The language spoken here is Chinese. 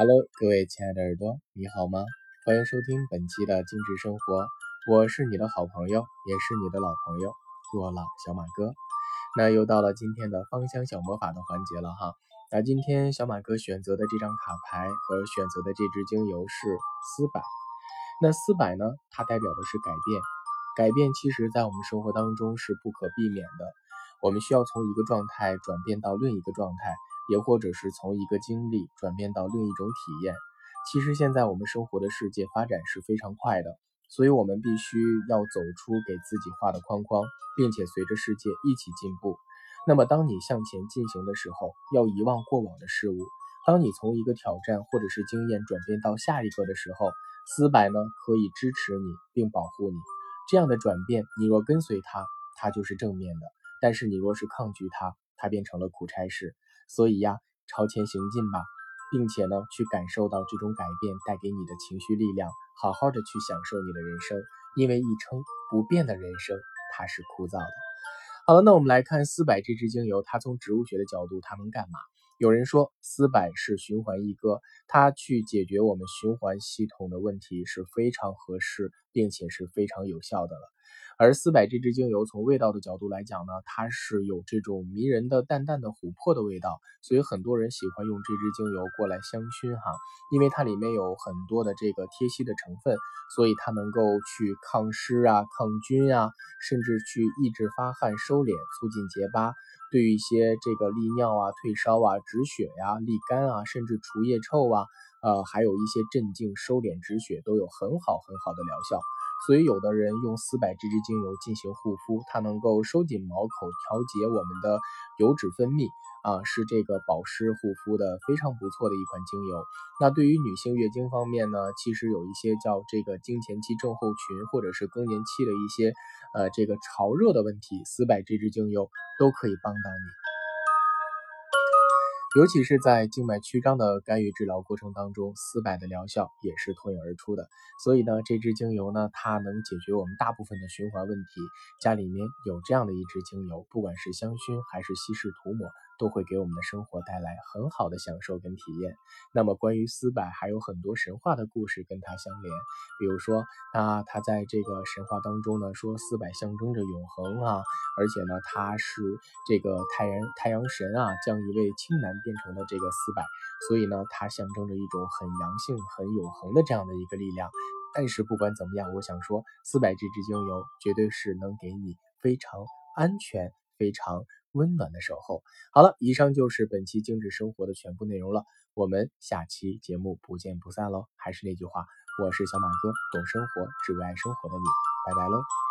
Hello，各位亲爱的耳朵，你好吗？欢迎收听本期的精致生活，我是你的好朋友，也是你的老朋友若朗小马哥。那又到了今天的芳香小魔法的环节了哈。那今天小马哥选择的这张卡牌和选择的这支精油是丝柏。那丝柏呢，它代表的是改变，改变其实在我们生活当中是不可避免的，我们需要从一个状态转变到另一个状态。也或者是从一个经历转变到另一种体验。其实现在我们生活的世界发展是非常快的，所以我们必须要走出给自己画的框框，并且随着世界一起进步。那么当你向前进行的时候，要遗忘过往的事物。当你从一个挑战或者是经验转变到下一个的时候，丝柏呢可以支持你并保护你。这样的转变，你若跟随它，它就是正面的；但是你若是抗拒它，它变成了苦差事。所以呀，朝前行进吧，并且呢，去感受到这种改变带给你的情绪力量，好好的去享受你的人生。因为一称不变的人生，它是枯燥的。好了，那我们来看丝柏这支精油，它从植物学的角度，它能干嘛？有人说丝柏是循环一哥，它去解决我们循环系统的问题是非常合适，并且是非常有效的了。而丝柏这支精油，从味道的角度来讲呢，它是有这种迷人的淡淡的琥珀的味道，所以很多人喜欢用这支精油过来香薰哈，因为它里面有很多的这个贴息的成分，所以它能够去抗湿啊、抗菌啊，甚至去抑制发汗、收敛、促进结疤，对于一些这个利尿啊、退烧啊、止血呀、利肝啊，甚至除腋臭啊，呃，还有一些镇静、收敛、止血都有很好很好的疗效。所以，有的人用丝柏这支精油进行护肤，它能够收紧毛孔，调节我们的油脂分泌，啊，是这个保湿护肤的非常不错的一款精油。那对于女性月经方面呢，其实有一些叫这个经前期症候群，或者是更年期的一些，呃，这个潮热的问题，丝柏这支精油都可以帮到你。尤其是在静脉曲张的干预治疗过程当中，丝柏的疗效也是脱颖而出的。所以呢，这支精油呢，它能解决我们大部分的循环问题。家里面有这样的一支精油，不管是香薰还是稀释涂抹。都会给我们的生活带来很好的享受跟体验。那么关于丝柏还有很多神话的故事跟它相连，比如说啊，它在这个神话当中呢，说丝柏象征着永恒啊，而且呢，它是这个太阳太阳神啊，将一位青男变成了这个丝柏，所以呢，它象征着一种很阳性、很永恒的这样的一个力量。但是不管怎么样，我想说，丝柏这支精油绝对是能给你非常安全、非常。温暖的守候。好了，以上就是本期精致生活的全部内容了。我们下期节目不见不散喽！还是那句话，我是小马哥，懂生活，只为爱生活的你，拜拜喽。